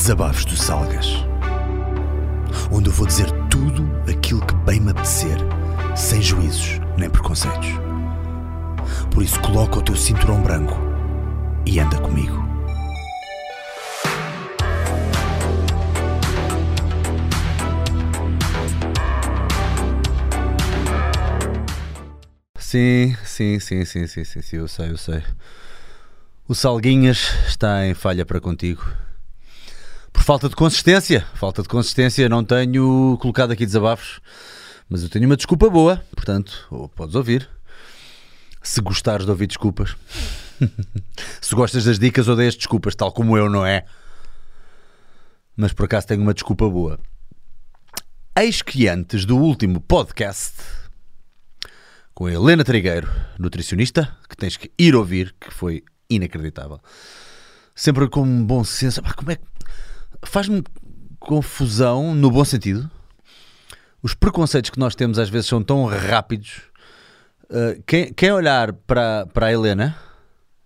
Desabafos do Salgas. Onde eu vou dizer tudo aquilo que bem me apetecer, sem juízos nem preconceitos. Por isso, coloca o teu cinturão branco e anda comigo. Sim, sim, sim, sim, sim, sim, sim, eu sei, eu sei. O Salguinhas está em falha para contigo. Por falta de consistência, falta de consistência, não tenho colocado aqui desabafos, mas eu tenho uma desculpa boa, portanto, ou podes ouvir. Se gostares de ouvir desculpas. Se gostas das dicas, odeias desculpas, tal como eu, não é? Mas por acaso tenho uma desculpa boa. Eis que antes do último podcast, com a Helena Trigueiro, nutricionista, que tens que ir ouvir, que foi inacreditável. Sempre com um bom senso. Como é que. Faz-me confusão, no bom sentido. Os preconceitos que nós temos às vezes são tão rápidos. Uh, quem, quem olhar para, para a Helena,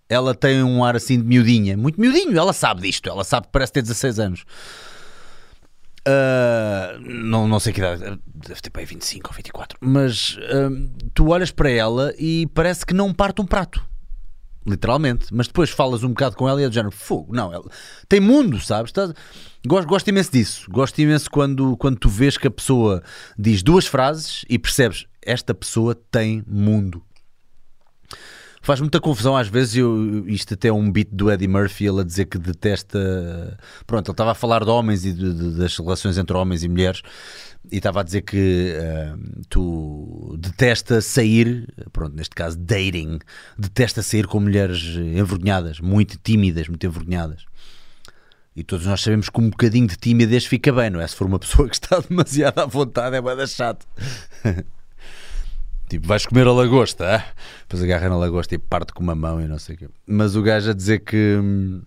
ela tem um ar assim de miudinha, muito miudinho, ela sabe disto, ela sabe que parece ter 16 anos. Uh, não, não sei que idade, deve ter para aí 25 ou 24, mas uh, tu olhas para ela e parece que não parte um prato, literalmente. Mas depois falas um bocado com ela e é do género fogo. Não, ela tem mundo, sabes? Estás- Gosto, gosto imenso disso. Gosto imenso quando, quando tu vês que a pessoa diz duas frases e percebes esta pessoa tem mundo. Faz muita confusão às vezes, eu, isto até é um beat do Eddie Murphy, ele a dizer que detesta. Pronto, ele estava a falar de homens e de- de- das relações entre homens e mulheres e estava a dizer que ah, tu detesta sair, pronto, neste caso dating, detesta sair com mulheres envergonhadas, muito tímidas, muito envergonhadas. E todos nós sabemos que um bocadinho de timidez fica bem, não é? Se for uma pessoa que está demasiado à vontade, é bem chato. Tipo, vais comer a lagosta, ah? depois agarra na lagosta e parte com uma mão e não sei o quê. Mas o gajo a dizer que hum,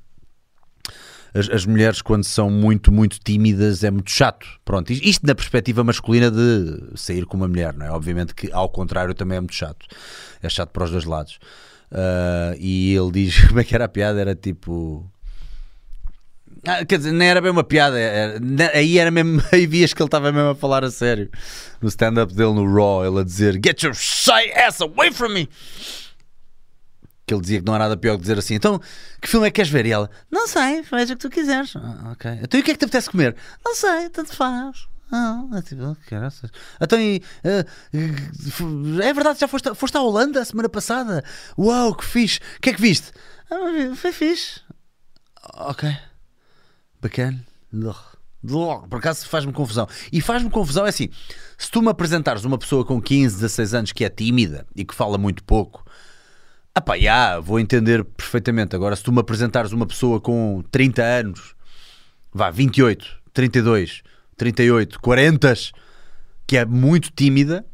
as, as mulheres, quando são muito, muito tímidas, é muito chato. Pronto, isto- na perspectiva masculina de sair com uma mulher, não é? Obviamente que ao contrário também é muito chato. É chato para os dois lados. Ah, e ele diz: como é que era a piada? Era tipo. Ah, quer dizer, nem era bem uma piada, era- ne- aí era mesmo, aí vias que ele estava mesmo a falar a sério. No stand-up dele no Raw, ele a dizer: Get your shy ass away from me! Que ele dizia que não há nada pior que dizer assim: Então, que filme é que queres ver? E ela: Não sei, veja o que tu quiseres. "Ah, ok. Então, e o que é que te apetece comer? Não sei, tanto faz. Ah, é tipo, oh, caraças. Então, e, ah, é verdade, já foste, foste à Holanda a semana passada? Uau, que fixe! O que é que viste? "Ah, foi fixe. Ok. Bacana. Por acaso faz-me confusão. E faz-me confusão é assim: se tu me apresentares uma pessoa com 15, 16 anos que é tímida e que fala muito pouco, ah pá, já, vou entender perfeitamente. Agora, se tu me apresentares uma pessoa com 30 anos, vá, 28, 32, 38, 40, que é muito tímida,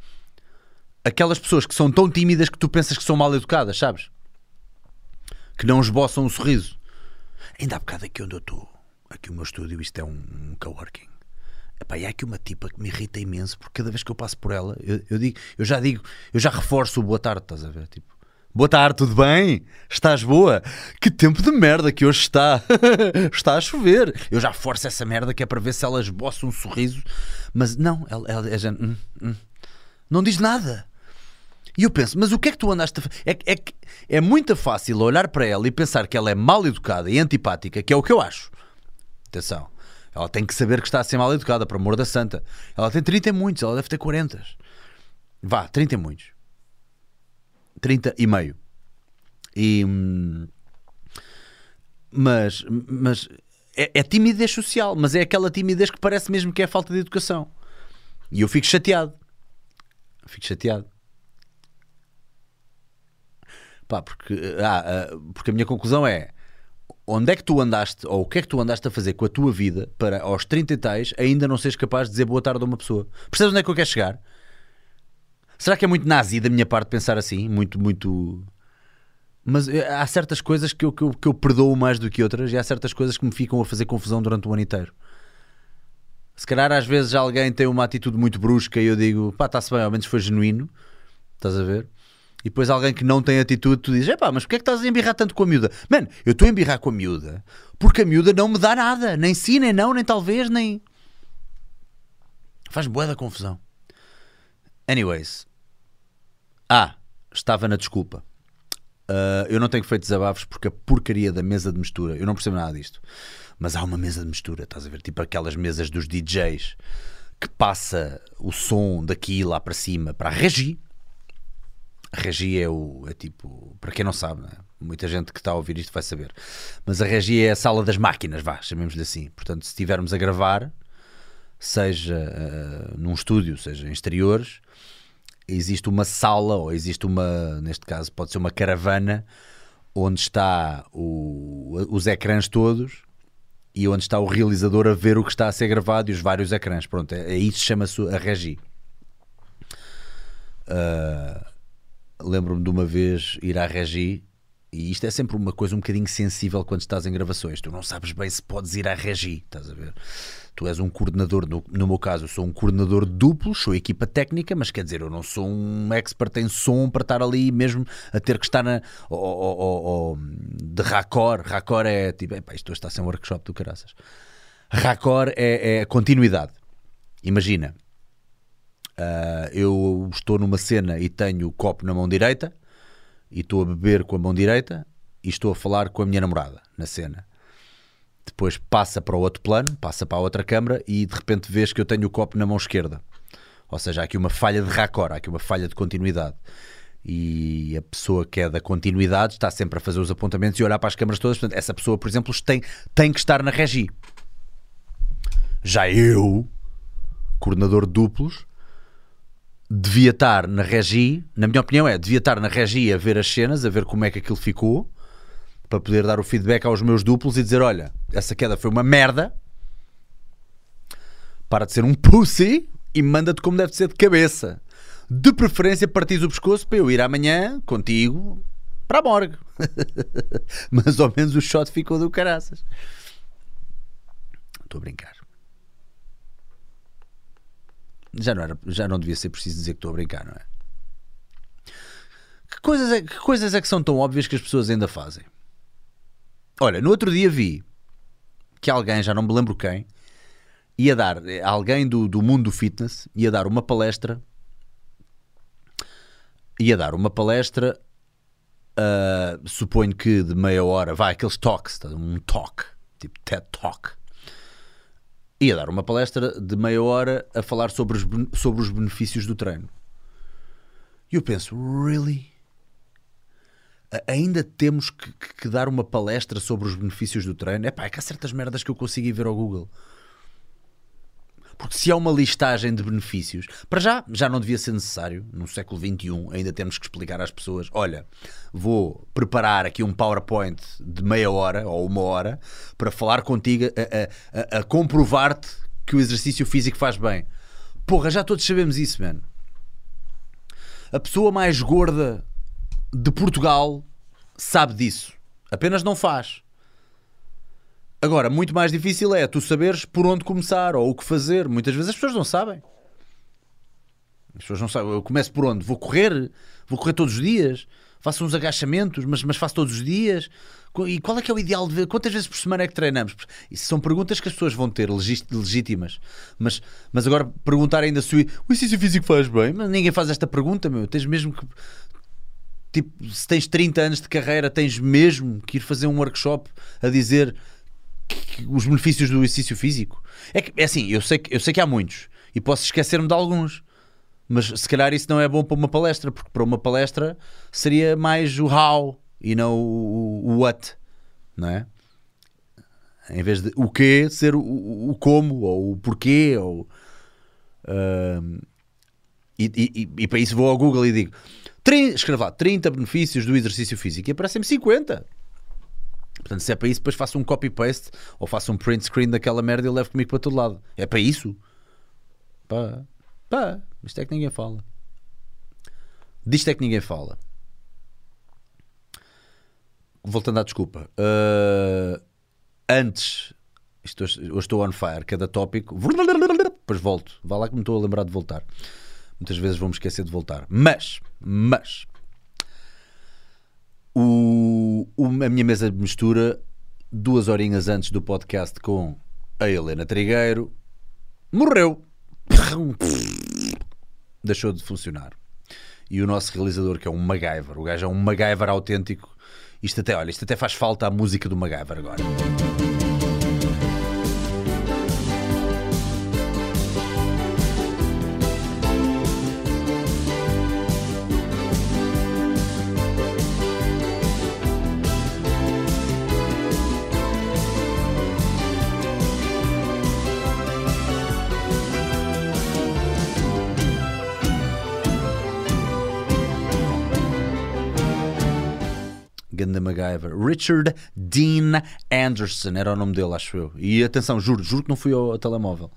aquelas pessoas que são tão tímidas que tu pensas que são mal educadas, sabes? Que não esboçam um sorriso. Ainda há bocado aqui onde eu estou, aqui o meu estúdio, isto é um, um coworking. Epá, e há aqui uma tipa que me irrita imenso porque cada vez que eu passo por ela, eu, eu digo, eu já digo, eu já reforço o boa tarde, estás a ver? Tipo, boa tarde, tudo bem? Estás boa? Que tempo de merda que hoje está! está a chover! Eu já forço essa merda que é para ver se ela esboça um sorriso, mas não, ela, ela é gente, hum, hum. não diz nada. E eu penso, mas o que é que tu andaste a é, é, é muito fácil olhar para ela e pensar que ela é mal educada e antipática, que é o que eu acho. Atenção, ela tem que saber que está a ser mal educada, por amor da santa. Ela tem 30 e muitos, ela deve ter 40. Vá, 30 e muitos. 30 e meio. E. hum, Mas. mas é, é timidez social, mas é aquela timidez que parece mesmo que é falta de educação. E eu fico chateado. Fico chateado. Pá, porque, ah, ah, porque a minha conclusão é onde é que tu andaste, ou o que é que tu andaste a fazer com a tua vida para aos 30 e tais ainda não seres capaz de dizer boa tarde a uma pessoa? Percebes onde é que eu quero chegar? Será que é muito nazi da minha parte pensar assim? Muito, muito. Mas eh, há certas coisas que eu, que, eu, que eu perdoo mais do que outras e há certas coisas que me ficam a fazer confusão durante o ano inteiro. Se calhar às vezes alguém tem uma atitude muito brusca e eu digo, pá, está-se bem, ao menos foi genuíno, estás a ver? E depois alguém que não tem atitude, tu dizes, epá, mas porquê é que estás a embirrar tanto com a miúda? Mano, eu estou a embirrar com a miúda porque a miúda não me dá nada, nem sim, nem não, nem talvez, nem... Faz boa da confusão. Anyways. Ah, estava na desculpa. Uh, eu não tenho feito desabafos porque a porcaria da mesa de mistura, eu não percebo nada disto, mas há uma mesa de mistura, estás a ver? Tipo aquelas mesas dos DJs que passa o som daqui lá para cima para a regi. A regi é o. É tipo. Para quem não sabe, né? muita gente que está a ouvir isto vai saber. Mas a regi é a sala das máquinas, vá, chamemos-lhe assim. Portanto, se estivermos a gravar, seja uh, num estúdio, seja em exteriores, existe uma sala, ou existe uma, neste caso, pode ser uma caravana, onde está o, os ecrãs todos e onde está o realizador a ver o que está a ser gravado e os vários ecrãs. Pronto, é, é isso chama-se a regi. Uh, Lembro-me de uma vez ir à regi e isto é sempre uma coisa um bocadinho sensível quando estás em gravações. Tu não sabes bem se podes ir à regi, estás a ver? Tu és um coordenador, no, no meu caso, eu sou um coordenador duplo, sou equipa técnica, mas quer dizer, eu não sou um expert em som para estar ali mesmo a ter que estar na. Oh, oh, oh, de racor. Racor é tipo, epá, isto está a ser um workshop do caraças. Racor é, é continuidade. Imagina, uh, eu estou numa cena e tenho o copo na mão direita e estou a beber com a mão direita e estou a falar com a minha namorada na cena. Depois passa para o outro plano, passa para a outra câmara e de repente vês que eu tenho o copo na mão esquerda. Ou seja, há aqui uma falha de raccord, há aqui uma falha de continuidade. E a pessoa que é da continuidade está sempre a fazer os apontamentos e olhar para as câmaras todas. Portanto, essa pessoa, por exemplo, tem, tem que estar na regi. Já eu, coordenador de duplos, devia estar na regi, na minha opinião é, devia estar na regi a ver as cenas, a ver como é que aquilo ficou, para poder dar o feedback aos meus duplos e dizer, olha, essa queda foi uma merda, para de ser um pussy e manda-te como deve ser de cabeça. De preferência partis o pescoço para eu ir amanhã contigo para a morgue. Mas ao menos o shot ficou do caraças. Estou a brincar já não, era, já não devia ser preciso dizer que estou a brincar, não é? Que coisas é, que coisas é que são tão óbvias que as pessoas ainda fazem? Olha, no outro dia vi que alguém, já não me lembro quem, ia dar, alguém do, do mundo do fitness, ia dar uma palestra, ia dar uma palestra, uh, suponho que de meia hora, vai, aqueles talks, tá, um talk, tipo TED Talk ia dar uma palestra de meia hora a falar sobre os, sobre os benefícios do treino. E eu penso, really? Ainda temos que, que, dar uma palestra sobre os benefícios do treino? É que há certas merdas que eu consigo ir ver ao Google. Se há uma listagem de benefícios, para já, já não devia ser necessário, no século XXI, ainda temos que explicar às pessoas: olha, vou preparar aqui um PowerPoint de meia hora ou uma hora para falar contigo, a, a, a comprovar-te que o exercício físico faz bem. Porra, já todos sabemos isso, mano. A pessoa mais gorda de Portugal sabe disso. Apenas não faz. Agora, muito mais difícil é tu saberes por onde começar ou o que fazer. Muitas vezes as pessoas não sabem. As pessoas não sabem. Eu começo por onde? Vou correr? Vou correr todos os dias? Faço uns agachamentos, mas, mas faço todos os dias? E qual é que é o ideal de ver? Quantas vezes por semana é que treinamos? Isso são perguntas que as pessoas vão ter, legítimas. Mas, mas agora perguntar ainda se o exercício físico faz bem, mas ninguém faz esta pergunta, meu. Tens mesmo que. Tipo, se tens 30 anos de carreira, tens mesmo que ir fazer um workshop a dizer os benefícios do exercício físico. É, que, é assim, eu sei, que, eu sei que há muitos e posso esquecer-me de alguns, mas se calhar isso não é bom para uma palestra, porque para uma palestra seria mais o how e não o, o what, não é? Em vez de o que ser o, o, como ou o porquê ou uh, e, e, e, para isso vou ao Google e digo escreve lá 30 benefícios do exercício físico e aparecem-me 50 Portanto, se é para isso, depois faço um copy-paste ou faço um print screen daquela merda e levo comigo para todo lado. É para isso? Pá, pá, isto é que ninguém fala. Disto é que ninguém fala. Voltando à desculpa. Uh, antes, isto, hoje estou on fire, cada tópico. Depois volto. Vá lá que me estou a lembrar de voltar. Muitas vezes vou-me esquecer de voltar. Mas, mas, o, o- a minha mesa de mistura, duas horinhas antes do podcast com a Helena Trigueiro, morreu. Deixou de funcionar. E o nosso realizador, que é um MacGyver, o gajo é um MacGyver autêntico. Isto até, olha, isto até faz falta à música do MacGyver agora. MacGyver. Richard Dean Anderson era o nome dele, acho eu. E atenção, juro, juro que não fui ao, ao telemóvel.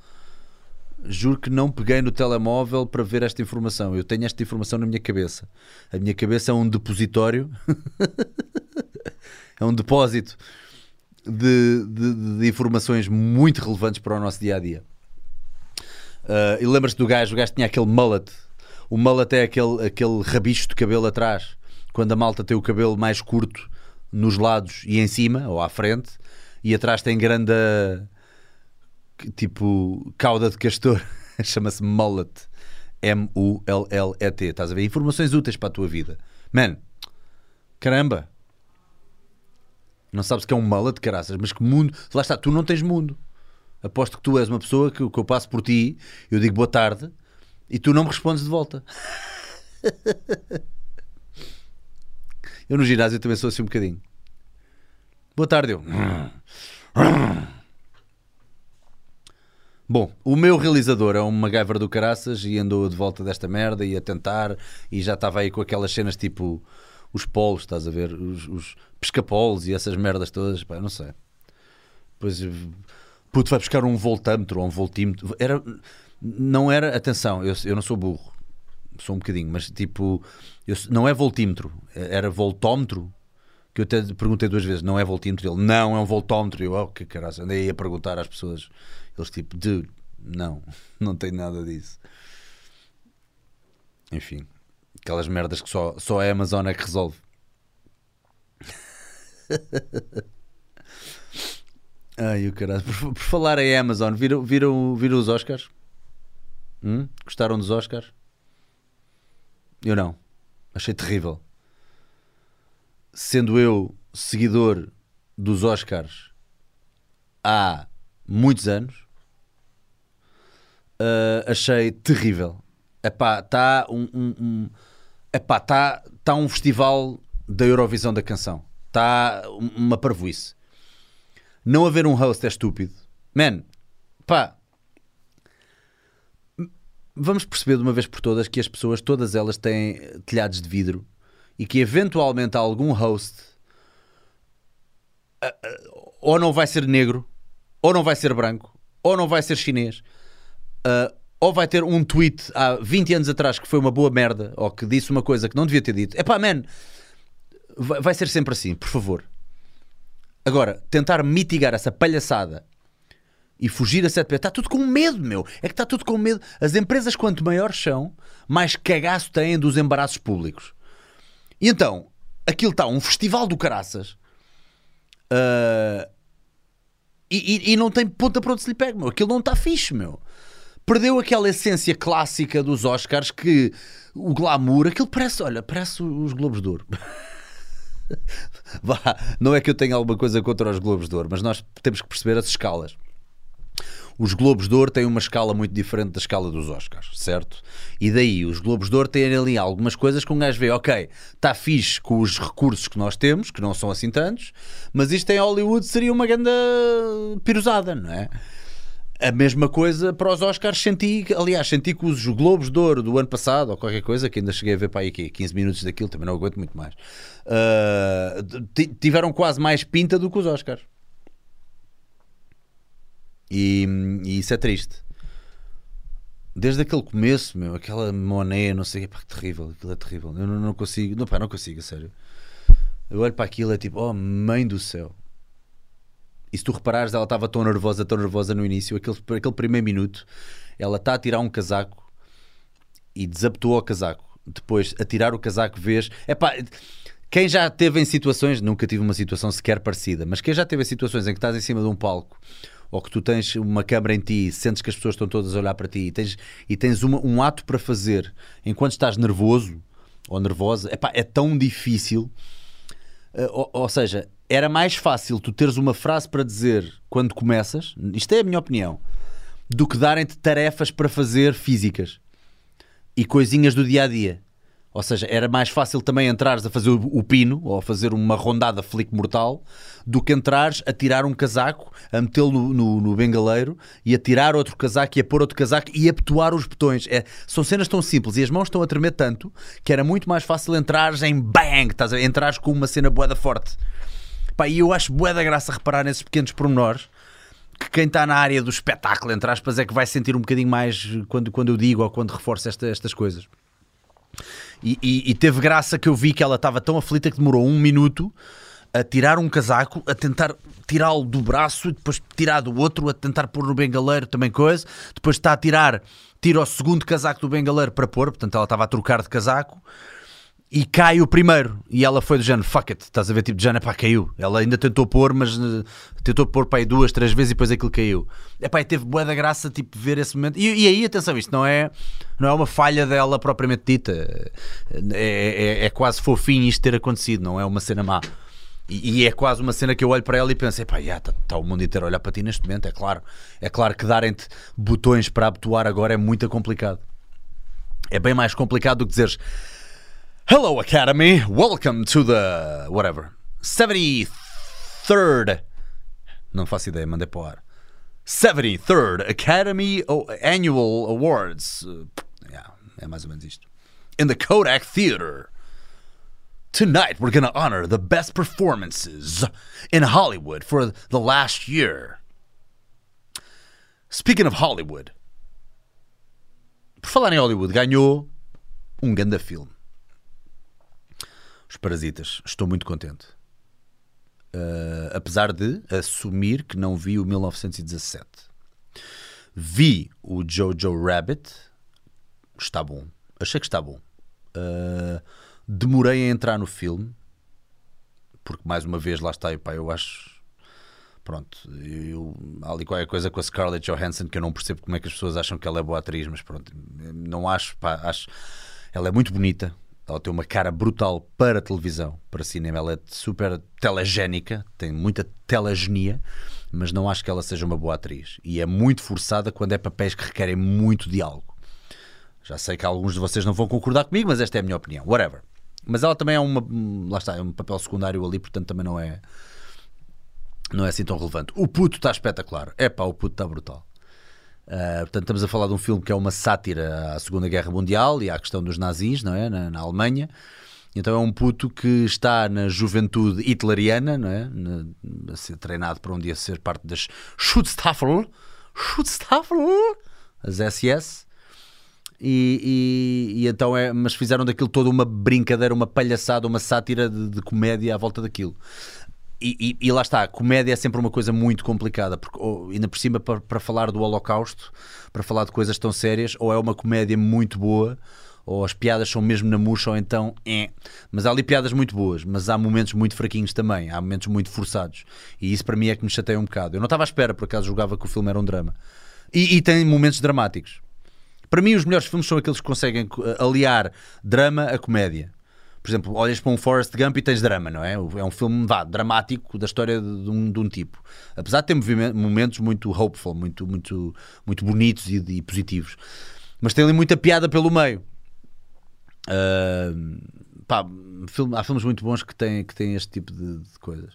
Juro que não peguei no telemóvel para ver esta informação. Eu tenho esta informação na minha cabeça. A minha cabeça é um depositório, é um depósito de, de- de informações muito relevantes para o nosso dia a dia. Uh, e lembras-te do gajo? O gajo tinha aquele mullet. O mullet é aquele, aquele rabicho de cabelo atrás. Quando a malta tem o cabelo mais curto nos lados e em cima, ou à frente, e atrás tem grande tipo cauda de castor. Chama-se mullet. M-U-L-L-E-T. Estás a ver? Informações úteis para a tua vida. Man, caramba. Não sabes que é um mullet, caraças, mas que mundo. Lá está, tu não tens mundo. Aposto que tu és uma pessoa que, que eu passo por ti, eu digo boa tarde e tu não me respondes de volta. eu no ginásio também sou assim um bocadinho. Boa tarde, eu. Bom, o meu realizador é um MacGyver do caraças e andou de volta desta merda e a tentar e já estava aí com aquelas cenas tipo os polos, estás a ver? Os, os pescapolos e essas merdas todas, pá, não sei. Depois, puto, vai buscar um voltâmetro ou um voltímetro. Era, não era, atenção, eu, eu não sou burro, sou um bocadinho, mas tipo, eu- não é voltímetro, era voltómetro. Que eu até perguntei duas vezes, não é voltímetro? Ele, não, é um voltómetro. Eu, oh, que caralho, andei a perguntar às pessoas. Eles, tipo, dude, não, não tem nada disso. Enfim, aquelas merdas que só, só a Amazon é que resolve. Ai, o caralho. Por, por falar em Amazon, viram, viram, viram os Oscars? Hum? Gostaram dos Oscars? Eu não. Achei terrível. Sendo eu seguidor dos Oscars há muitos anos, ah, achei terrível. Epá, está um, um, um, epá, tá, tá um festival da Eurovisão da canção. Está uma parvoíce. Não haver um host é estúpido. Man, pá. Vamos perceber de uma vez por todas que as pessoas, todas elas têm telhados de vidro e que eventualmente algum host ah, ou não vai ser negro, ou não vai ser branco, ou não vai ser chinês, ah, ou vai ter um tweet há 20 anos atrás que foi uma boa merda, ou que disse uma coisa que não devia ter dito. Epá, man, vai, vai ser sempre assim, por favor. Agora, tentar mitigar essa palhaçada e fugir a sete pés, está tudo com medo, meu. É que está tudo com medo. As empresas, quanto maiores são, mais cagaço têm dos embaraços públicos. E então, aquilo está um festival do caraças. ah, e, e- e não tem ponta para onde se lhe pega, meu. Aquilo não está fixe, meu. Perdeu aquela essência clássica dos Oscars que o glamour, aquilo parece, olha, parece os Globos de Ouro. Vá, não é que eu tenha alguma coisa contra os Globos de Ouro, mas nós temos que perceber as escalas. Os Globos de Ouro têm uma escala muito diferente da escala dos Oscars, certo? E daí, os Globos de Ouro têm ali algumas coisas que um gajo vê, ok, está fixe com os recursos que nós temos, que não são assim tantos, mas isto em Hollywood seria uma grande pirosada, não é? A mesma coisa para os Oscars senti, aliás, senti que os Globos de Ouro do ano passado, ou qualquer coisa, que ainda cheguei a ver para aí aqui, 15 minutos daquilo, também não aguento muito mais, ti- tiveram quase mais pinta do que os Oscars. E, e isso é triste. Desde aquele começo, meu, aquela Monet, não sei, pá, que terrível, aquilo é terrível. Eu não, não consigo, não, pá, não consigo, a sério. Eu olho para aquilo, é tipo, oh, mãe do céu. E se tu reparares, ela estava tão nervosa, tão nervosa no início, aquele, aquele primeiro minuto, ela está a tirar um casaco e desabotou o casaco. Depois, a tirar o casaco, vês. É pá, quem já teve em situações, nunca tive uma situação sequer parecida, mas quem já teve em situações em que estás em cima de um palco ou que tu tens uma câmara em ti, sentes que as pessoas estão todas a olhar para ti e tens, e tens uma- um ato para fazer enquanto estás nervoso ou nervosa, epá, é tão difícil. Uh, ou, ou seja, era mais fácil tu teres uma frase para dizer quando começas, isto é a minha opinião, do que darem-te tarefas para fazer físicas e coisinhas do dia a dia. Ou seja, era mais fácil também entrares a fazer o, pino ou a fazer uma rondada flick mortal do que entrares a tirar um casaco, a metê-lo no, no, no bengaleiro e a tirar outro casaco e a pôr outro casaco e a petoar os botões. É, são cenas tão simples e as mãos estão a tremer tanto que era muito mais fácil entrares em bang, estás a entrares com uma cena boeda forte. Pá, e eu acho boeda graça reparar nesses pequenos pormenores que quem está na área do espetáculo, entre aspas, é que vai sentir um bocadinho mais quando, quando eu digo ou quando reforço esta- estas coisas. E, e- e teve graça que eu vi que ela estava tão aflita que demorou um minuto a tirar um casaco, a tentar tirá-lo do braço, depois tirar do outro, a tentar pôr no bengaleiro também coisa, depois está a tirar, tira o segundo casaco do bengaleiro para pôr, portanto ela estava a trocar de casaco e cai o primeiro. E ela foi do género, fuck it, estás a ver, tipo de género, pá, caiu. Ela ainda tentou pôr, mas eh, tentou pôr aí duas, três vezes e depois aquilo caiu. É pá, teve boa da graça, tipo, ver esse momento. E, e aí, atenção, isto não é, não é uma falha dela propriamente dita. É, é, é quase fofinho isto ter acontecido, não é uma cena má. E, e é quase uma cena que eu olho para ela e penso, epá, está tá o mundo inteiro a olhar para ti neste momento, é claro. É claro que darem-te botões para abotoar agora é muito complicado. É bem mais complicado do que dizeres Hello Academy, welcome to the whatever 73rd Não faço ideia, mandei para o ar. 73rd Academy Annual Awards. Uh, yeah, É mais ou menos isto. In the Kodak Theater. Tonight we're gonna honor the best performances in Hollywood for the last year. Speaking of Hollywood Por falar em Hollywood, ganhou um grande filme os Parasitas. Estou muito contente. Uh, apesar de assumir que não vi o 1917. Vi o Jojo Rabbit. Está bom. Achei que está bom. Uh, demorei a entrar no filme. Porque, mais uma vez, lá está. Pá, eu acho. Pronto. Eu, há ali qualquer coisa com a Scarlett Johansson que eu não percebo como é que as pessoas acham que ela é boa atriz. Mas pronto. Não acho. Pá, acho ela é muito bonita. Ela tem uma cara brutal para televisão, para cinema. Ela é super telegénica, tem muita telegenia, mas não acho que ela seja uma boa atriz. E é muito forçada quando é papéis que requerem muito diálogo. Já sei que alguns de vocês não vão concordar comigo, mas esta é a minha opinião. Whatever. Mas ela também é uma. Lá está, é um papel secundário ali, portanto também não é. Não é assim tão relevante. O puto está espetacular. É pá, o puto está brutal. Uh, portanto, estamos a falar de um filme que é uma sátira à Segunda Guerra Mundial e à questão dos nazis, não é? Na, na Alemanha. Então é um puto que está na juventude hitleriana, não é? Na- a ser treinado para um dia ser parte das Schutzstaffel, Schutzstaffel, as SS. E, e- e então é, mas fizeram daquilo toda uma brincadeira, uma palhaçada, uma sátira de, de comédia à volta daquilo. E, e- e lá está, a comédia é sempre uma coisa muito complicada, porque ou, ainda por cima para, para falar do Holocausto, para falar de coisas tão sérias, ou é uma comédia muito boa, ou as piadas são mesmo na murcha, ou então é. Mas há ali piadas muito boas, mas há momentos muito fraquinhos também, há momentos muito forçados. E isso para mim é que me chateia um bocado. Eu não estava à espera, por acaso julgava que o filme era um drama. E, e tem momentos dramáticos. Para mim, os melhores filmes são aqueles que conseguem eh, aliar drama a comédia. Por exemplo, olhas para um Forrest Gump e tens drama, não é? É um filme vá, dramático da história de um, de um tipo. Apesar de ter momentos muito hopeful, muito, muito, muito bonitos e, e positivos. Mas tem ali muita piada pelo meio. Ah, pá, filme- há filmes muito bons que têm, que têm este tipo de, de coisas.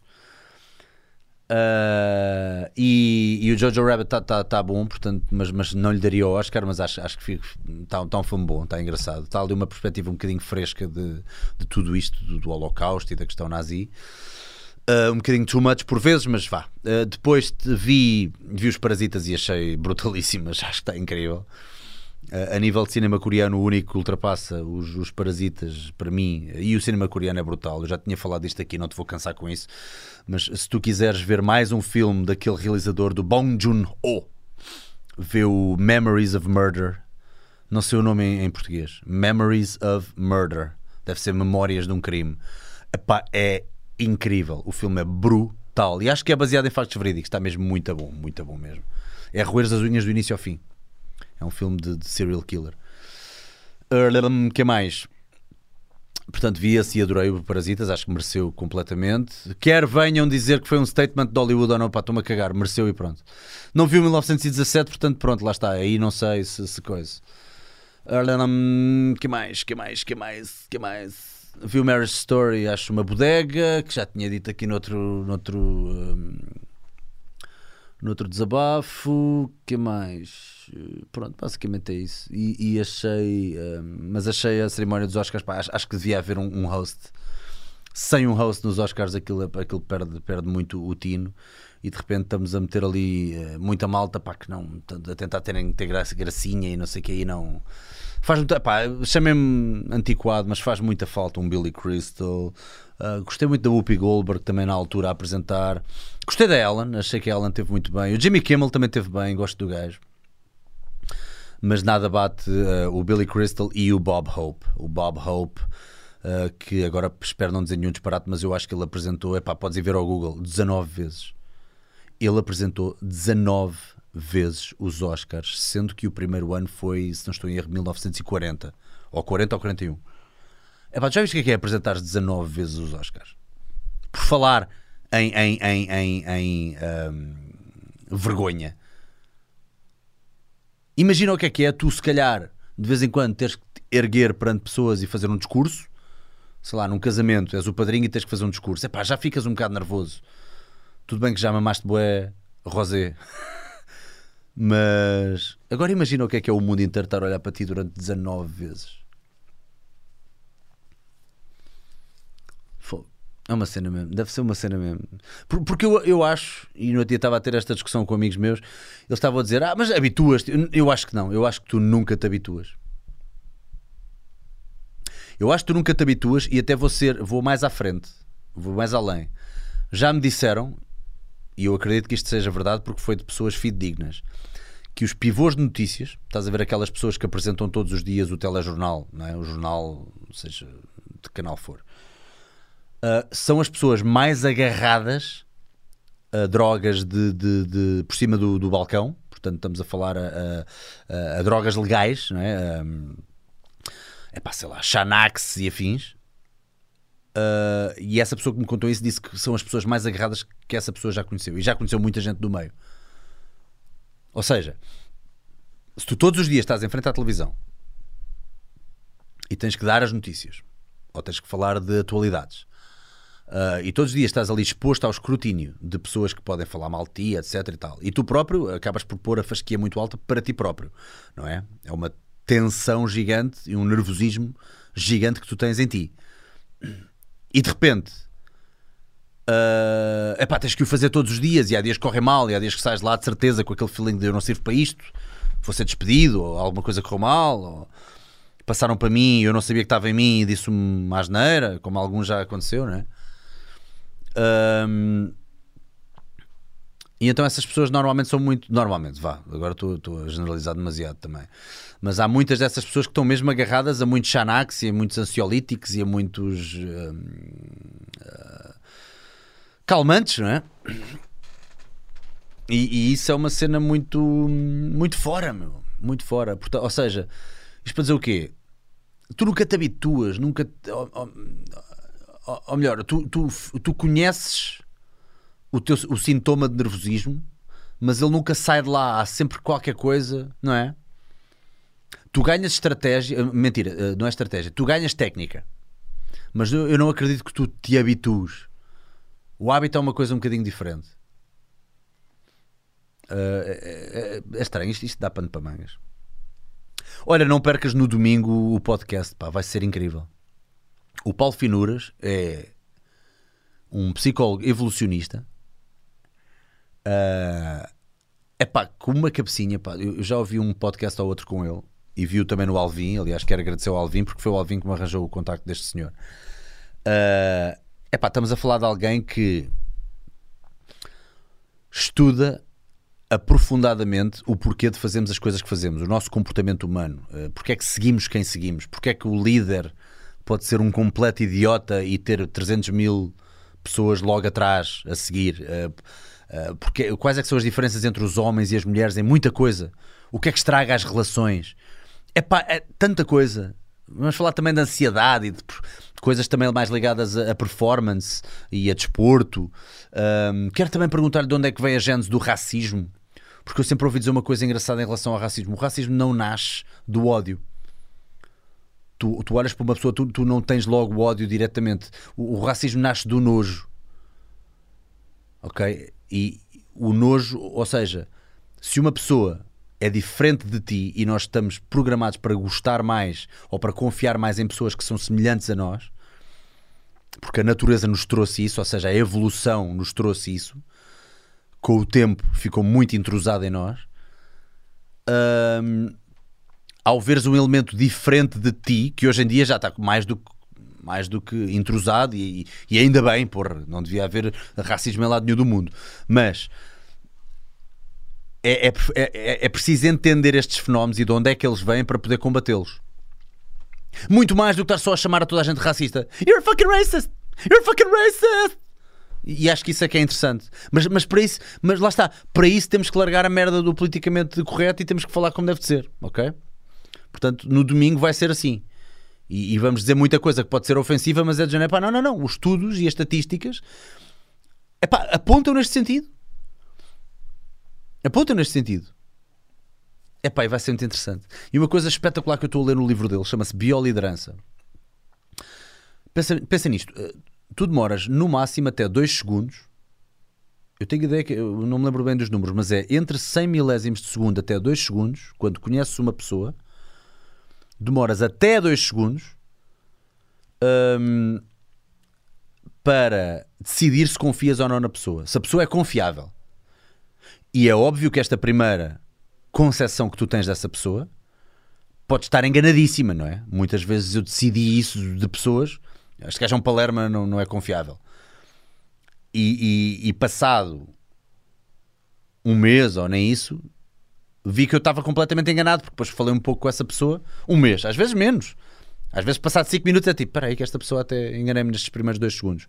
Ah, e, e o Jojo Rabbit está tá, tá bom, portanto, mas, mas não lhe daria o Oscar, mas acho, acho que está tá um filme bom, está engraçado. Está ali uma perspectiva um bocadinho fresca de, de tudo isto, do, do Holocausto e da questão nazi. Ah, um bocadinho too much por vezes, mas vá. Ah, depois vi, vi os Parasitas e achei brutalíssimas, acho que está incrível. A nível de cinema coreano, o único que ultrapassa os, os Parasitas, para mim, e o cinema coreano é brutal. Eu já tinha falado disto aqui, não te vou cansar com isso. Mas se tu quiseres ver mais um filme daquele realizador do Bong Joon-ho, vê o Memories of Murder. Não sei o nome em, em português. Memories of Murder. Deve ser Memórias de um Crime. Epá, é incrível. O filme é brutal. E acho que é baseado em factos verídicos. Está mesmo muito bom, muito bom mesmo. É roer as unhas do início ao fim. É um filme de, de serial killer. O que mais? Portanto, via-se e adorei o Parasitas, acho que mereceu completamente. Quer venham dizer que foi um statement de Hollywood ou não, para a cagar, mereceu e pronto. Não viu 1917, portanto, pronto, lá está. Aí não sei se, se coisa. que mais? Que mais? Que mais? Que mais? Viu Marriage Story, acho uma bodega, que já tinha dito aqui noutro. noutro um, noutro desabafo, que mais? Pronto, basicamente é isso. E, e achei, um, mas achei a cerimónia dos Oscars, pá, acho, acho, que devia haver um, um, host. Sem um host nos Oscars, aquilo, aquilo perde, perde muito o tino. E de repente estamos a meter ali uh, muita malta, pá, que não, a tentar terem, ter graça, gracinha e não sei o que, e não faz muito, pá, chamei-me antiquado, mas faz muita falta um Billy Crystal. Uh, gostei muito da Whoopi Goldberg também na altura a apresentar. Gostei da Ellen, achei que a Ellen teve muito bem. O Jimmy Kimmel também teve bem, gosto do gajo. Mas nada bate uh, o Billy Crystal e o Bob Hope. O Bob Hope, uh, que agora espero não dizer nenhum disparate, mas eu acho que ele apresentou, epá, podes ir ver ao Google, 19 vezes. Ele apresentou 19 vezes os Oscars, sendo que o primeiro ano foi, se não estou em erro, 1940, ou 40 ou 41. Epá, já viste o que é, que é apresentar 19 vezes os Oscars? Por falar em, em, em, em, em um, vergonha. Imagina o que é que é tu, se calhar, de vez em quando, teres que erguer perante pessoas e fazer um discurso. Sei lá, num casamento, és o padrinho e tens que fazer um discurso. Epá, já ficas um bocado nervoso. Tudo bem que já mamaste boé rosé. Mas agora imagina o que é que é o mundo inteiro estar a olhar para ti durante 19 vezes. É uma cena mesmo, deve ser uma cena mesmo. Porque eu, eu acho, e no outro dia estava a ter esta discussão com amigos meus, eles estavam a dizer: Ah, mas habituas-te. Eu acho que não, eu acho que tu nunca te habituas. Eu acho que tu nunca te habituas e até vou ser, vou mais à frente, vou mais além. Já me disseram, e eu acredito que isto seja verdade porque foi de pessoas fidedignas, que os pivôs de notícias, estás a ver aquelas pessoas que apresentam todos os dias o telejornal, não é? o jornal, seja de canal for, uh, são as pessoas mais agarradas a drogas de, de, de por cima do, do, balcão, portanto estamos a falar a, a, a drogas legais, não é? Um, é pá, sei lá, Xanax e afins, Uh, e essa pessoa que me contou isso disse que são as pessoas mais agarradas que essa pessoa já conheceu. E já conheceu muita gente do meio. Ou seja, se tu todos os dias estás em frente à televisão e tens que dar as notícias, ou tens que falar de atualidades, uh, e todos os dias estás ali exposto ao escrutínio de pessoas que podem falar mal de ti, etc. e tal, e tu próprio acabas por pôr a fasquia muito alta para ti próprio, não é? É uma tensão gigante e um nervosismo gigante que tu tens em ti e de repente uh, epá, tens que o fazer todos os dias e há dias que correm mal e há dias que sais lá de certeza com aquele feeling de eu não sirvo para isto, vou ser despedido ou alguma coisa correu mal ou passaram para mim e eu não sabia que estava em mim e disse-me asneira, como alguns já aconteceu, não é? Um, e então essas pessoas normalmente são muito. Normalmente, vá, agora estou a generalizar demasiado também. Mas há muitas dessas pessoas que estão mesmo agarradas a muitos Xanax e a muitos ansiolíticos e a muitos. Uh, uh, calmantes, não é? E, e, isso é uma cena muito. muito fora, meu. Muito fora. Ou seja, isto para dizer o quê? Tu nunca te habituas, nunca. Ou, ou, melhor, tu, tu, tu conheces o, teu, o sintoma de nervosismo, mas ele nunca sai de lá. Há sempre qualquer coisa, não é? Tu ganhas estratégia. Eh, mentira, eh, não é estratégia. Tu ganhas técnica. Mas eu não acredito que tu te habitues. O hábito é uma coisa um bocadinho diferente. É, é, estranho, isto, isto dá pano para mangas. Olha, não percas no domingo o podcast, pá, vai ser incrível. O Paulo Finuras é um psicólogo evolucionista é uh, pá, com uma cabecinha, pá, eu já ouvi um podcast ou outro com ele e viu também no Alvin. Aliás, quero agradecer ao Alvin porque foi o Alvin que me arranjou o contacto deste senhor. É uh, pá, estamos a falar de alguém que estuda aprofundadamente o porquê de fazermos as coisas que fazemos, o nosso comportamento humano, uh, porque é que seguimos quem seguimos, porque é que o líder pode ser um completo idiota e ter 300 mil pessoas logo atrás a seguir. Uh, uh, porque quais é são as diferenças entre os homens e as mulheres em muita coisa? O que é que estraga as relações? É tanta coisa. Vamos falar também da ansiedade e de coisas também mais ligadas a performance e a desporto. Um, quero também perguntar-lhe de onde é que vem a gênese do racismo, porque eu sempre ouvi dizer uma coisa engraçada em relação ao racismo. O racismo não nasce do ódio. Tu, tu olhas para uma pessoa, tu, tu não tens logo ódio diretamente. O, o racismo nasce do nojo. Ok? E o nojo, ou seja, se uma pessoa é diferente de ti e nós estamos programados para gostar mais ou para confiar mais em pessoas que são semelhantes a nós, porque a natureza nos trouxe isso, ou seja, a evolução nos trouxe isso, com o tempo ficou muito intrusado em nós. Um, ao veres um elemento diferente de ti, que hoje em dia já está mais do, mais do que intrusado, e, e ainda bem, porra, não devia haver racismo em lado nenhum do mundo, mas é, é, é, é preciso entender estes fenómenos e de onde é que eles vêm para poder combatê-los. Muito mais do que estar só a chamar a toda a gente racista. You're fucking racist! You're fucking racist! E acho que isso é que é interessante. Mas, mas para isso, mas lá está, para isso temos que largar a merda do politicamente correto e temos que falar como deve ser, ok? Portanto, no domingo vai ser assim. E, e vamos dizer muita coisa que pode ser ofensiva, mas é de janeiro, pá, não, não, não. Os estudos e as estatísticas epá, apontam neste sentido. Apontam neste sentido. É pá, vai ser muito interessante. E uma coisa espetacular que eu estou a ler no livro dele chama-se Bioliderança. Pensa, pensa nisto. Eh, tu demoras no máximo até 2 segundos. Eu tenho ideia que eu não me lembro bem dos números, mas é entre 100 milésimos de segundo até 2 segundos, quando conheces uma pessoa, demoras até 2 segundos hum, para decidir se confias ou não na pessoa. Se a pessoa é confiável. E é óbvio que esta primeira concepção que tu tens dessa pessoa pode estar enganadíssima, não é? Muitas vezes eu decidi isso de pessoas. Este gajo é um Palerma, não, não é confiável. E, e, e passado um mês ou nem isso, vi que eu estava completamente enganado, porque depois falei um pouco com essa pessoa, um mês, às vezes menos. Às vezes, passado 5 minutos, é tipo: peraí, que esta pessoa até enganei-me nestes primeiros 2 segundos.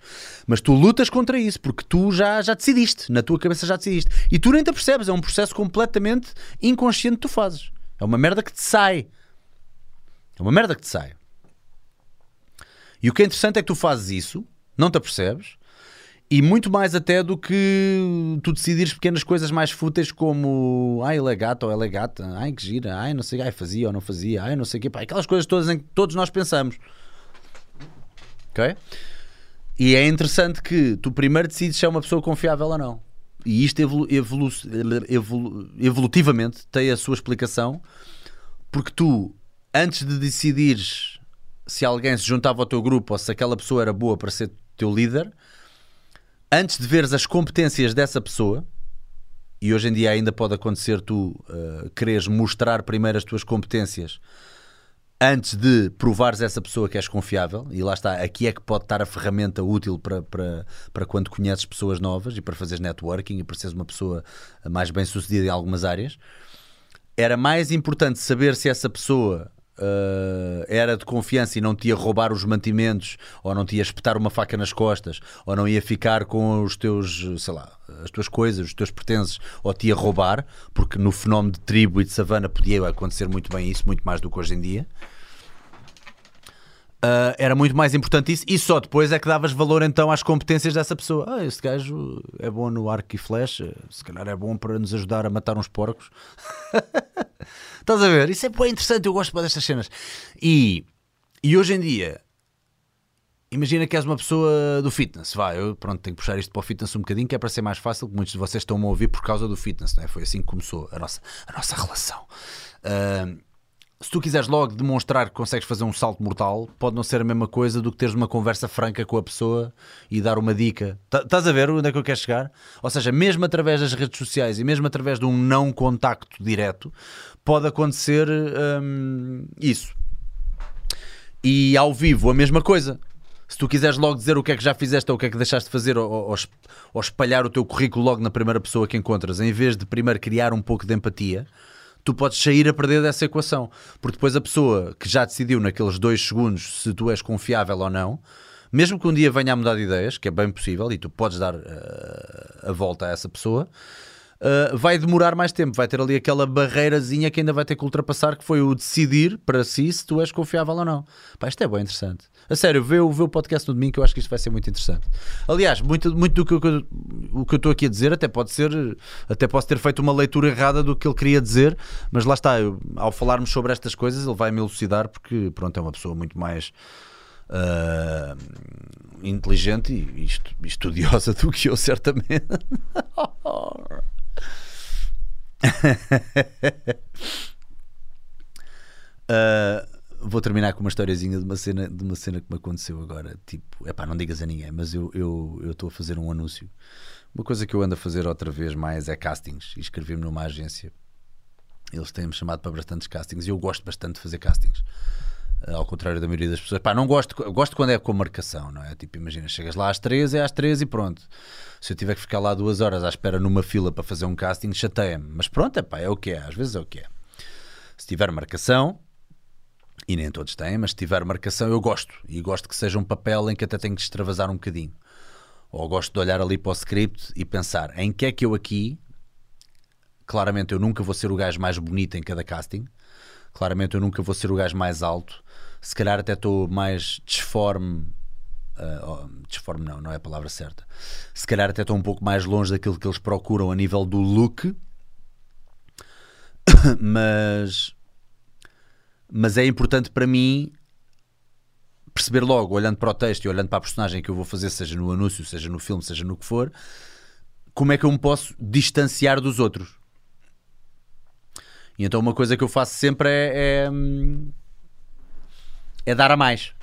Mas tu lutas contra isso, porque tu já, já decidiste, na tua cabeça já decidiste. E tu nem te percebes, é um processo completamente inconsciente que tu fazes. É uma merda que te sai. É uma merda que te sai. E o que é interessante é que tu fazes isso, não te apercebes, e muito mais até do que tu decidires pequenas coisas mais fúteis como ai, ele é gato ou ela é gata, ai que gira, ai não sei, ai fazia ou não fazia, ai não sei o quê, pá, aquelas coisas todas em que todos nós pensamos. Ok? E é interessante que tu primeiro decides se é uma pessoa confiável ou não. E isto evolu evolu evolu evolutivamente tem a sua explicação, porque tu, antes de decidires se alguém se juntava ao teu grupo ou se aquela pessoa era boa para ser teu líder, antes de veres as competências dessa pessoa, e hoje em dia ainda pode acontecer tu uh, quereres mostrar primeiro as tuas competências antes de provares essa pessoa que és confiável, e lá está, aqui é que pode estar a ferramenta útil para, para, para quando conheces pessoas novas e para fazeres networking e para seres uma pessoa mais bem sucedida em algumas áreas. Era mais importante saber se essa pessoa uh, era de confiança e não te ia roubar os mantimentos, ou não te ia espetar uma faca nas costas, ou não ia ficar com os teus, sei lá, as tuas coisas, os teus pertences, ou te ia roubar, porque no fenómeno de tribo e de savana podia acontecer muito bem isso, muito mais do que hoje em dia. Uh, era muito mais importante isso, e só depois é que davas valor então às competências dessa pessoa. Ah, este gajo é bom no arco e flecha, se calhar é bom para nos ajudar a matar uns porcos. Estás a ver? Isso é bem interessante, eu gosto destas cenas. E, e hoje em dia, imagina que és uma pessoa do fitness, vai, eu pronto, tenho que puxar isto para o fitness um bocadinho, que é para ser mais fácil, que muitos de vocês estão a ouvir por causa do fitness, não é? Foi assim que começou a nossa, a nossa relação. Uh, se tu quiseres logo demonstrar que consegues fazer um salto mortal, pode não ser a mesma coisa do que teres uma conversa franca com a pessoa e dar uma dica. Estás a ver onde é que eu quero chegar? Ou seja, mesmo através das redes sociais e mesmo através de um não contacto direto, pode acontecer hum, isso. E ao vivo, a mesma coisa. Se tu quiseres logo dizer o que é que já fizeste ou o que é que deixaste de fazer ou, ou, ou espalhar o teu currículo logo na primeira pessoa que encontras, em vez de primeiro criar um pouco de empatia tu podes sair a perder dessa equação. Porque depois a pessoa que já decidiu naqueles dois segundos se tu és confiável ou não, mesmo que um dia venha a mudar de ideias, que é bem possível, e tu podes dar uh, a volta a essa pessoa, uh, vai demorar mais tempo, vai ter ali aquela barreirazinha que ainda vai ter que ultrapassar, que foi o decidir para si se tu és confiável ou não. Pá, isto é bem interessante. A sério, vê, vê o podcast no domingo que eu acho que isto vai ser muito interessante. Aliás, muito, muito do que eu, o que eu estou aqui a dizer até pode ser, até posso ter feito uma leitura errada do que ele queria dizer, mas lá está, eu, ao falarmos sobre estas coisas, ele vai me elucidar porque, pronto, é uma pessoa muito mais. Uh, inteligente e estudiosa do que eu, certamente. uh, vou terminar com uma historiazinha de uma cena, de uma cena que me aconteceu agora. Tipo, é pá, não digas a ninguém, mas eu estou a fazer um anúncio. Uma coisa que eu ando a fazer outra vez mais é castings. Inscrevi-me numa agência. Eles têm-me chamado para bastantes castings e eu gosto bastante de fazer castings. Uh, ao contrário da maioria das pessoas. Pá, não gosto, gosto quando é com marcação, não é? Tipo, imagina, chegas lá às 13, é às 13 e pronto se eu tiver que ficar lá duas horas à espera numa fila para fazer um casting, chateia-me. Mas pronto, é pá, é o que é, às vezes é o que é. Se tiver marcação, e nem todos têm, mas se tiver marcação, eu gosto. E gosto que seja um papel em que até tenho que extravasar um bocadinho. Ou gosto de olhar ali para o script e pensar em que é que eu aqui. Claramente eu nunca vou ser o gajo mais bonito em cada casting. Claramente eu nunca vou ser o gajo mais alto. Se calhar até estou mais disforme Uh, disforme não, não é a palavra certa. Se calhar até estou um pouco mais longe daquilo que eles procuram a nível do look, mas, mas é importante para mim perceber logo, olhando para o texto e olhando para a personagem que eu vou fazer, seja no anúncio, seja no filme, seja no que for, como é que eu me posso distanciar dos outros. E então uma coisa que eu faço sempre é, é, é dar a mais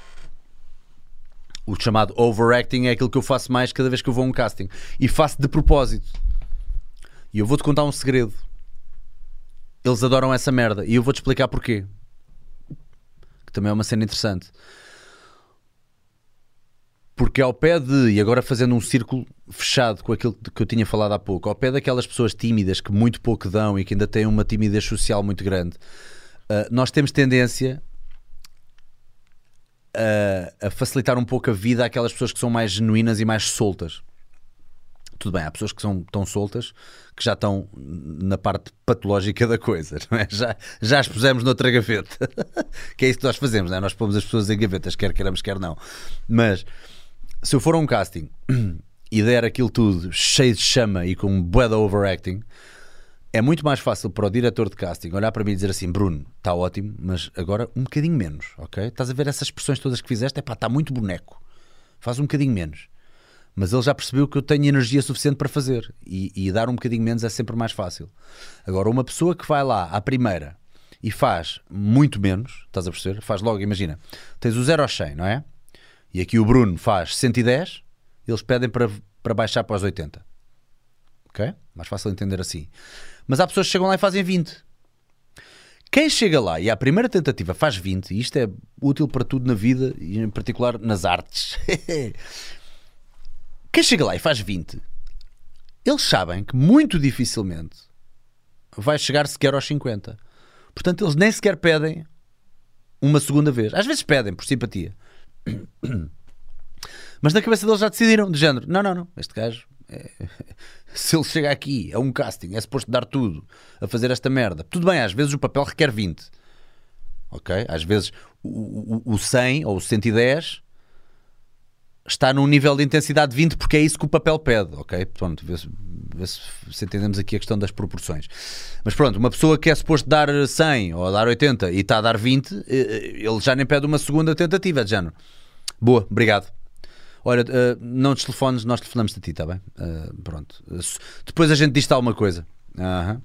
o chamado overacting é aquilo que eu faço mais cada vez que eu vou a um casting. E faço de propósito. E eu vou-te contar um segredo. Eles adoram essa merda. E eu vou-te explicar porquê. Que também é uma cena interessante. Porque ao pé de, e agora fazendo um círculo fechado com aquilo que eu tinha falado há pouco, ao pé daquelas pessoas tímidas que muito pouco dão e que ainda têm uma timidez social muito grande, uh, nós temos tendência a, a, facilitar um pouco a vida àquelas pessoas que são mais genuínas e mais soltas. Tudo bem, há pessoas que são tão soltas que já estão na parte patológica da coisa, é? Já, já as pusemos noutra gaveta. que é isso que nós fazemos, é? Nós pomos as pessoas em gavetas, quer queiramos, quer não. Mas se eu for a um casting e der aquilo tudo cheio de chama e com de overacting, é muito mais fácil para o diretor de casting olhar para mim e dizer assim: Bruno, está ótimo, mas agora um bocadinho menos, ok? Estás a ver essas expressões todas que fizeste? É pá, está muito boneco, faz um bocadinho menos. Mas ele já percebeu que eu tenho energia suficiente para fazer e, e dar um bocadinho menos é sempre mais fácil. Agora, uma pessoa que vai lá à primeira e faz muito menos, estás a perceber? Faz logo, imagina, tens o 0 ao 100, não é? E aqui o Bruno faz 110, eles pedem para, para baixar para os 80. Ok? Mais fácil entender assim. Mas há pessoas que chegam lá e fazem 20. Quem chega lá e à primeira tentativa faz 20, e isto é útil para tudo na vida e em particular nas artes. Quem chega lá e faz 20, eles sabem que muito dificilmente vai chegar sequer aos 50. Portanto, eles nem sequer pedem uma segunda vez. Às vezes pedem por simpatia. Mas na cabeça deles já decidiram, de género: não, não, não, este gajo é, se ele chega aqui a um casting, é suposto dar tudo a fazer esta merda. Tudo bem, às vezes o papel requer 20. Ok? Às vezes o, o, o 100 ou o 110 está num nível de intensidade de 20 porque é isso que o papel pede. Ok? Pronto, vê se, vê se, se entendemos aqui a questão das proporções. Mas pronto, uma pessoa que é suposto dar 100 ou dar 80 e está a dar 20, eh, eh, ele já nem pede uma segunda tentativa, de género. Boa, obrigado. Olha, uh, não te telefones, nós telefonamos a ti, está bem? Uh, pronto. Depois a gente diz-te alguma coisa. -huh.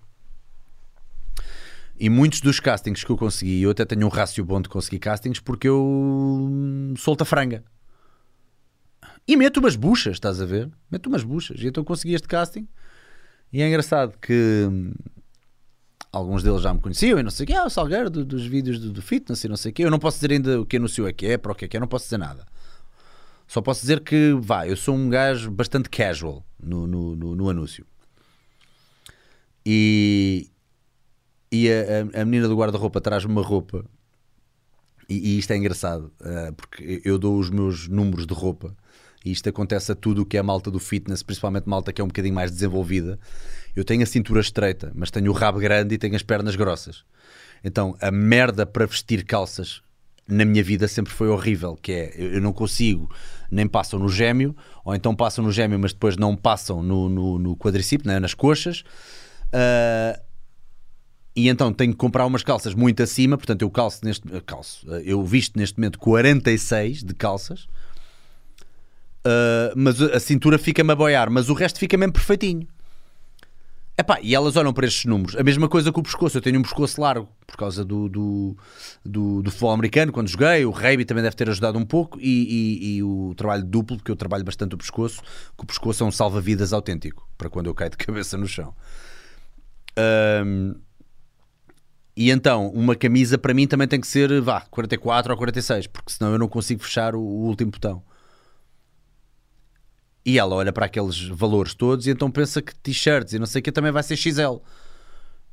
E muitos dos castings que eu consegui, eu até tenho um rácio bom de conseguir castings porque eu hum, solto a franga. E meto umas buchas, estás a ver? Meto umas buchas. E então consegui este casting. E é engraçado que hum, alguns deles já me conheciam e não sei o que. Ah, o Salgueiro do, dos vídeos do, do, fitness e não sei o que. Eu não posso dizer ainda o que anúncio é que é, para o que é que é, não posso dizer nada. Só posso dizer que, vá, eu sou um gajo bastante casual no, no, no, no anúncio. E, e a, a, a menina do guarda-roupa traz-me uma roupa e, e isto é engraçado, uh, porque eu dou os meus números de roupa e isto acontece a tudo o que é malta do fitness, principalmente malta que é um bocadinho mais desenvolvida. Eu tenho a cintura estreita, mas tenho o rabo grande e tenho as pernas grossas. Então a merda para vestir calças na minha vida sempre foi horrível, que é eu não consigo, nem passam no gêmeo, ou então passam no gêmeo, mas depois não passam no, no, no né, nas coxas. Uh, e então tenho que comprar umas calças muito acima, portanto eu calço neste calço, eu visto neste momento 46 de calças, uh, mas a cintura fica-me a boiar, mas o resto fica mesmo perfeitinho. Epá, e elas olham para estes números. A mesma coisa com o pescoço. Eu tenho um pescoço largo por causa do, do, do, do futebol americano, quando joguei. O rugby também deve ter ajudado um pouco. E, e, e, o trabalho duplo, porque eu trabalho bastante o pescoço, que o pescoço é um salva-vidas autêntico para quando eu caio de cabeça no chão. Um, e então, uma camisa para mim também tem que ser, vá, 44 ou 46, porque senão eu não consigo fechar o, o último botão. E ela olha para aqueles valores todos e então pensa que t-shirts e não sei o que também vai ser XL.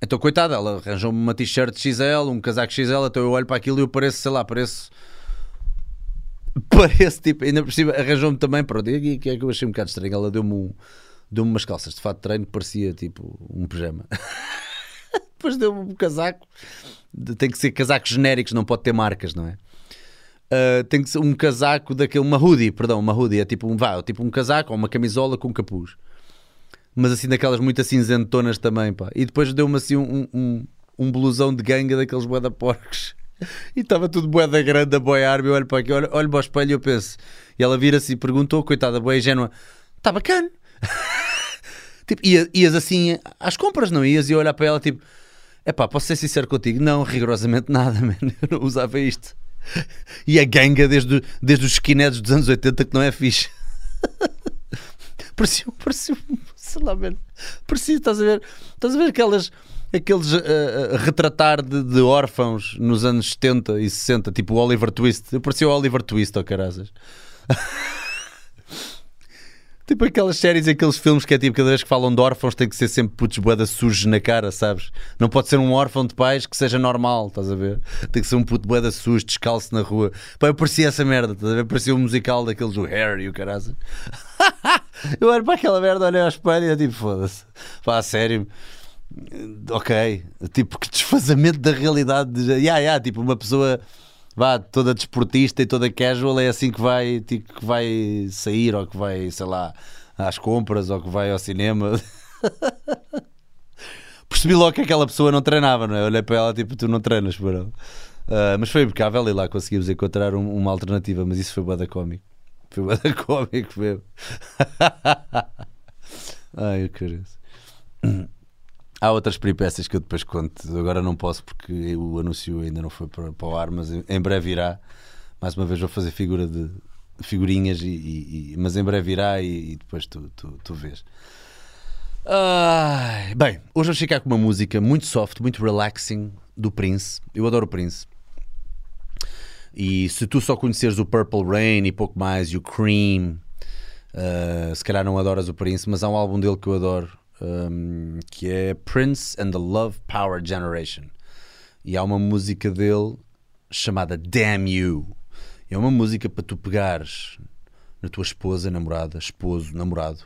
Então, coitada, ela arranjou-me uma t-shirt XL, um casaco XL, então eu olho para aquilo e eu pareço, sei lá, pareço. Parece tipo, ainda por cima, arranjou-me também, pronto, e que é que eu achei um bocado estranho. Ela deu-me um, deu umas calças de fato de treino que parecia tipo um pijama. Depois deu-me um casaco, tem que ser casacos genéricos, não pode ter marcas, não é? Uh, tem que ser um casaco daquele, uma hoodie, perdão, uma hoodie, é tipo um, vá, é tipo um casaco ou uma camisola com capuz. Mas assim daquelas muito cinzentonas também, pá. E depois deu-me assim um, um, um blusão de ganga daqueles boeda porcos. E estava tudo boeda grande a boiar-me. Eu olho para aqui, olho, olho para o espelho e eu penso. E ela vira-se e perguntou, coitada, boa ingênua, está bacana. tipo, ias, ias assim às compras, não ias? E eu olhar para ela, tipo, é pá, posso ser sincero contigo? Não, rigorosamente nada, mano. Eu não usava isto. E a ganga desde, desde os skinheads dos anos 80 que não é fixe. parecia, parecia, sei lá, mano. Parecia, estás a ver? Estás a ver aquelas aqueles uh, retratar de, de, órfãos nos anos 70 e 60, tipo o Oliver Twist. Eu parecia o Oliver Twist, ou oh, carazas. Tipo aquelas séries, aqueles filmes que é tipo, cada vez que falam de órfãos tem que ser sempre putos boeda sujos na cara, sabes? Não pode ser um órfão de pais que seja normal, estás a ver? Tem que ser um puto boeda sujo, descalço na rua. Pá, eu parecia essa merda, estás a ver? Parecia um musical daqueles do Harry e o caralho. eu era para aquela merda, olhei ao espelho e tipo, foda-se. Pá, a sério. Ok. Tipo, que desfazamento da realidade. De... Yeah, yeah, tipo, uma pessoa vá, toda desportista e toda casual é assim que vai, tipo, que vai sair ou que vai, sei lá, às compras ou que vai ao cinema. Percebi logo que aquela pessoa não treinava, não é? Olhei para ela tipo, tu não treinas, bro. Uh, mas foi impecável e lá conseguimos encontrar um, uma alternativa, mas isso foi bada cómico. Foi bada cómico mesmo. Ai, eu quero Há outras peripécias que eu depois conto. Agora não posso porque o anúncio ainda não foi para, para o ar, mas em breve irá. Mais uma vez vou fazer figura de figurinhas, e, e, e mas em breve irá e, e depois tu, tu, tu vês. Ah, bem, hoje vamos ficar com uma música muito soft, muito relaxing do Prince. Eu adoro o Prince. E se tu só conheceres o Purple Rain e pouco mais, e o Cream, uh, se calhar não adoras o Prince, mas há um álbum dele que eu adoro, um, que é Prince and the Love Power Generation. E há uma música dele chamada Damn You. É uma música para tu pegares na tua esposa, namorada, esposo, namorado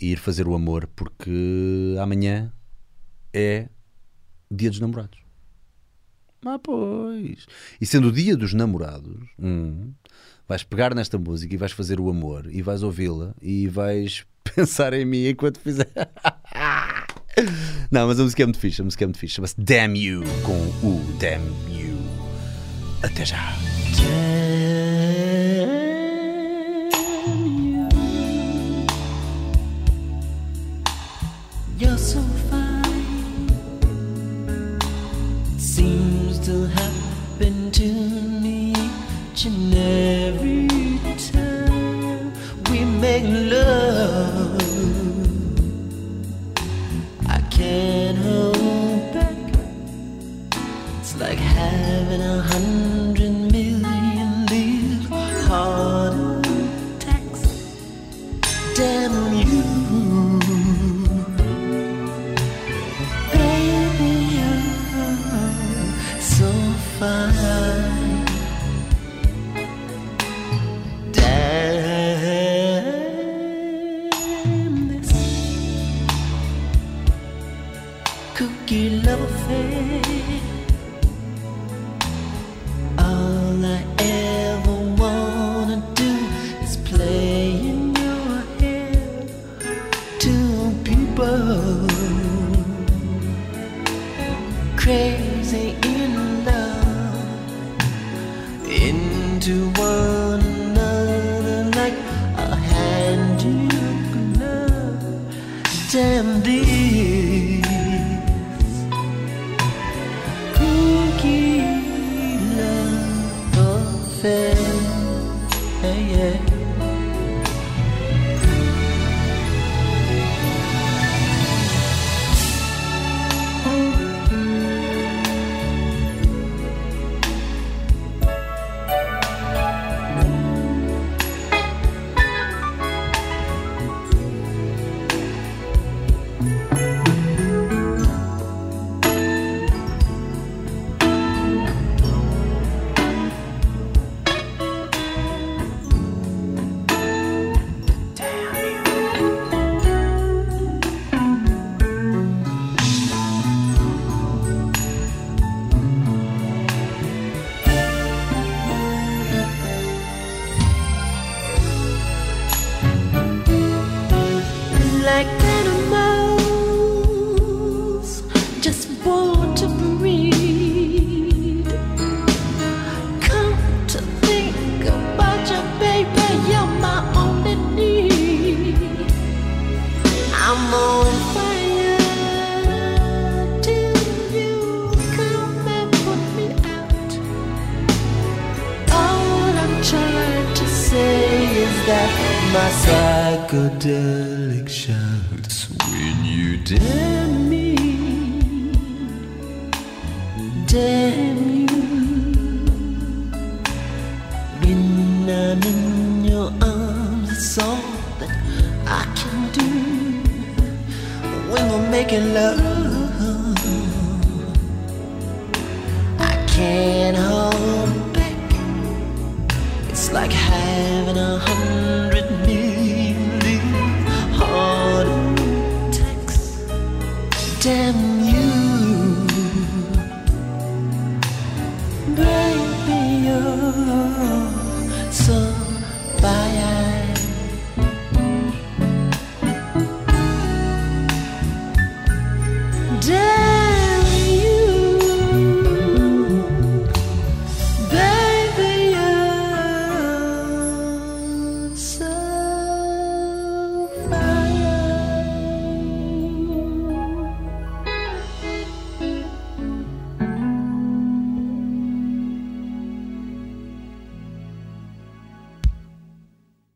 e ir fazer o amor, porque amanhã é dia dos namorados. Ah, pois. E sendo o dia dos namorados, hum, vais pegar nesta música e vais fazer o amor e vais ouvi-la e vais pensar em mim enquanto fizer. Não, mas a música é muito fixe, a música é muito fixe. Chama-se Damn You com o Damn You. Até já. stand here. my psychedelic shouts when you damn me, damn you. When I'm in your arms, it's all that I can do. When we're making love, I can't hold. en